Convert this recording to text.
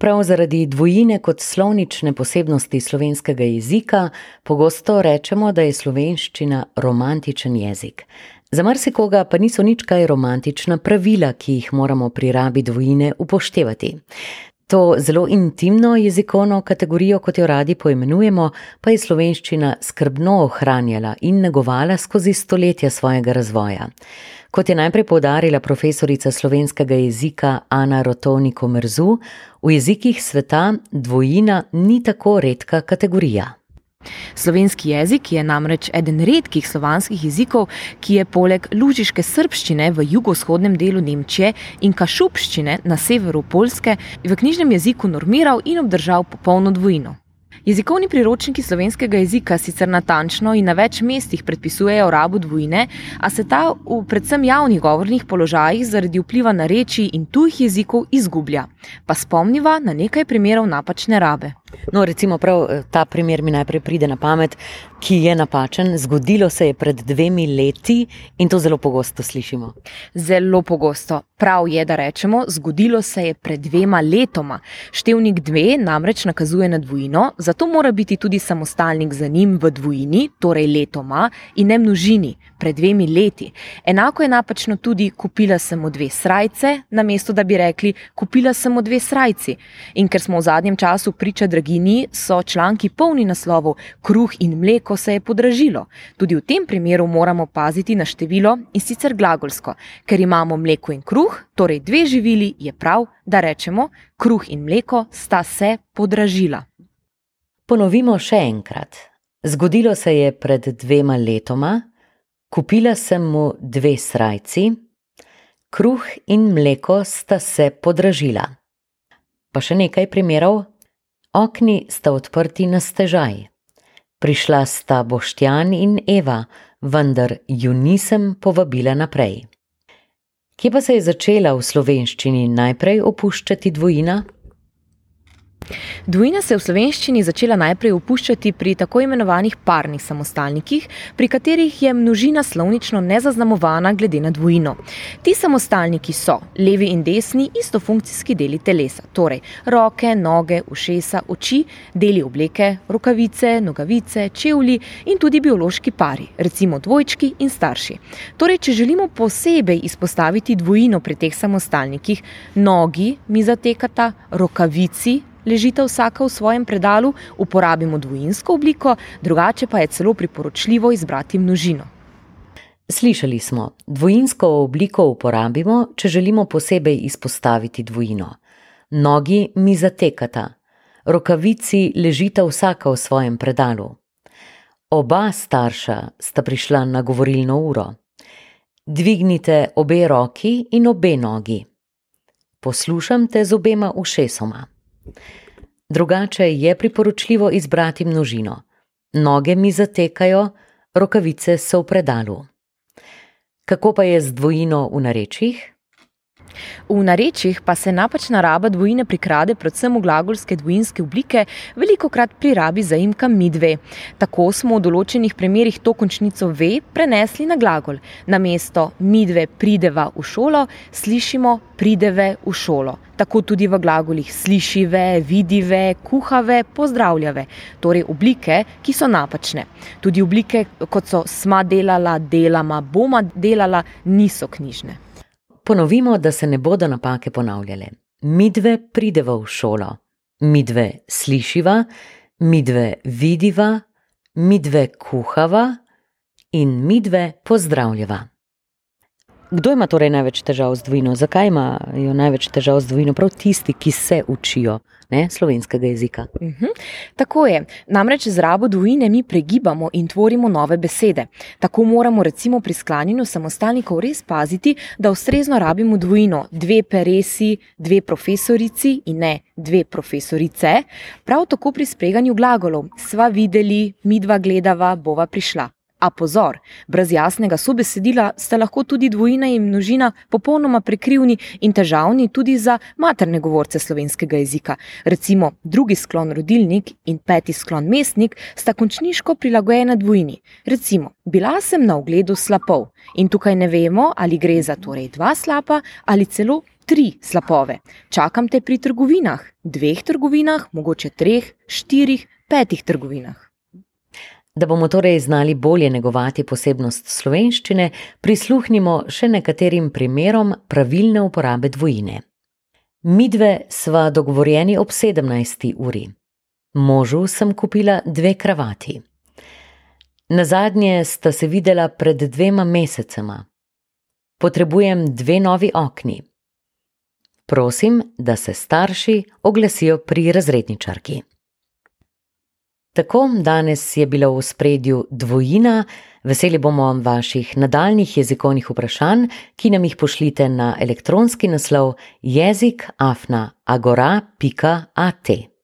Prav zaradi dvojine kot slovnične posebnosti slovenskega jezika pogosto rečemo, da je slovenščina romantičen jezik. Za marsikoga pa niso nič kaj romantična pravila, ki jih moramo pri rabi dvojine upoštevati. To zelo intimno jezikovno kategorijo, kot jo radi poimenujemo, pa je slovenščina skrbno ohranjala in negovala skozi stoletja svojega razvoja. Kot je najprej poudarila profesorica slovenskega jezika Ana Rotovniko Mrzu, v jezikih sveta dvojina ni tako redka kategorija. Slovenski jezik je namreč eden redkih slovanskih jezikov, ki je poleg lužiške srpščine v jugovzhodnem delu Nemčije in kašubščine na severu Poljske v knjižnem jeziku normiral in obdržal popolno dvojino. Jezikovni priročniki slovenskega jezika sicer natančno in na več mestih predpisujejo rabo dvojine, a se ta v predvsem javnih govornih položajih zaradi vpliva na reči in tujih jezikov izgublja. Pa spomniva na nekaj primerov napačne rabe. No, recimo, prav eh, ta primer mi najprej pride na pamet, ki je napačen. Zgodilo se je pred dvemi leti in to zelo pogosto slišimo. Zelo pogosto. Prav je, da rečemo, zgodilo se je pred dvema letoma. Števnik dve namreč nakazuje na dvojino, zato mora biti tudi samostalnik za njim v dvojini, torej letoma in ne množini, pred dvemi leti. Enako je napačno tudi kupila sem dve srajce, namesto da bi rekli kupila sem dve srajci. In ker smo v zadnjem času priča dragini, so članki polni naslovov: Kruh in mleko se je podražilo. Tudi v tem primeru moramo paziti na število in sicer glagolsko, ker imamo mleko in kruh, torej dve živili, je prav, da rečemo: Kruh in mleko sta se podražila. Ponovimo še enkrat. Zgodilo se je pred dvema letoma, kupila sem mu dve srajci, kruh in mleko sta se podražila. Pa še nekaj primerov. Okni sta odprti na stežaj. Prišla sta Boštjan in Eva, vendar ju nisem povabila naprej. Kje pa se je začela v slovenščini najprej opuščati dvojina? Dvojina se je v slovenščini začela najprej opuščati pri tako imenovanih parnih samostalnikih, pri katerih je množina slovnično nezaznamovana glede na dvojino. Ti samostalniki so levi in desni istofunkcijski deli telesa, torej roke, noge, ušesa, oči, deli obleke, rokavice, nogavice, čevlji in tudi biološki pari, recimo dvojčki in starši. Torej, če želimo posebej izpostaviti dvojino pri teh samostalnikih, nogi mi zatekata, rokavici ležite vsaka v svojem predalu, uporabimo dvojinsko obliko, drugače pa je celo priporočljivo izbrati množino. Slišali smo, dvojinsko obliko uporabimo, če želimo posebej izpostaviti dvojino. Nogi mi zatekata, rokavici ležite vsaka v svojem predalu. Oba starša sta prišla na govorilno uro. Dvignite obe roki in obe nogi. Poslušam te z obema ušesoma. Drugače je priporočljivo izbrati množino. Noge mi zatekajo, rokavice so v predalu. Kako pa je z dvojino v narečjih? V narečjih pa se napačna raba dvojine prikrade predvsem v glagolske dvojinske oblike, veliko krat pri rabi zaimka midve. Tako smo v določenih primerjih to končnico ve prenesli na glagol. Na mesto midve prideva v šolo, slišimo prideve v šolo. Tako tudi v glagolih slišive, vidive, kuhave, pozdravljave, torej oblike, ki so napačne. Tudi oblike, kot so sma delala, delama, boma delala, niso knjižne. Ponovimo, da se ne bodo napake ponavljale. Midve prideva v šolo, midve slišiva, midve vidiva, midve kuhava in midve pozdravljava. Kdo ima torej največ težav z dvojino? Zakaj imajo največ težav z dvojino? Prav tisti, ki se učijo ne, slovenskega jezika. Uh mhm. -huh. Tako je. Namreč z rabo dvojine mi pregibamo in tvorimo nove besede. Tako moramo recimo pri sklanjanju samostalnikov res paziti, da ustrezno rabimo dvojino, dve peresi, dve profesorici in ne dve profesorice. Prav tako pri spreganju glagolov sva videli, midva gledava, bova prišla. A pozor, brez jasnega sobesedila sta lahko tudi dvojina in množina popolnoma prekrivni in težavni tudi za materne govorce slovenskega jezika. Recimo drugi sklon rodilnik in peti sklon mestnik sta končniško prilagojena dvojini. Recimo, bila sem na ogledu slapov in tukaj ne vemo, ali gre za torej dva slapa ali celo tri slapove. Čakam te pri trgovinah, dveh trgovinah, mogoče treh, štirih, petih trgovinah. Da bomo torej znali bolje negovati posebnost slovenščine, prisluhnimo še nekaterim primerom pravilne uporabe dvojine. Midve sva dogovorjeni ob 17. uri. Možu sem kupila dve kravati. Na zadnje sta se videla pred dvema mesecema. Potrebujem dve novi okni. Prosim, da se starši oglasijo pri razredničarki. Tako danes je bila v spredju dvojina, veseli bomo vaših nadaljnih jezikovnih vprašanj, ki nam jih pošljite na elektronski naslov jezik afna agora.at.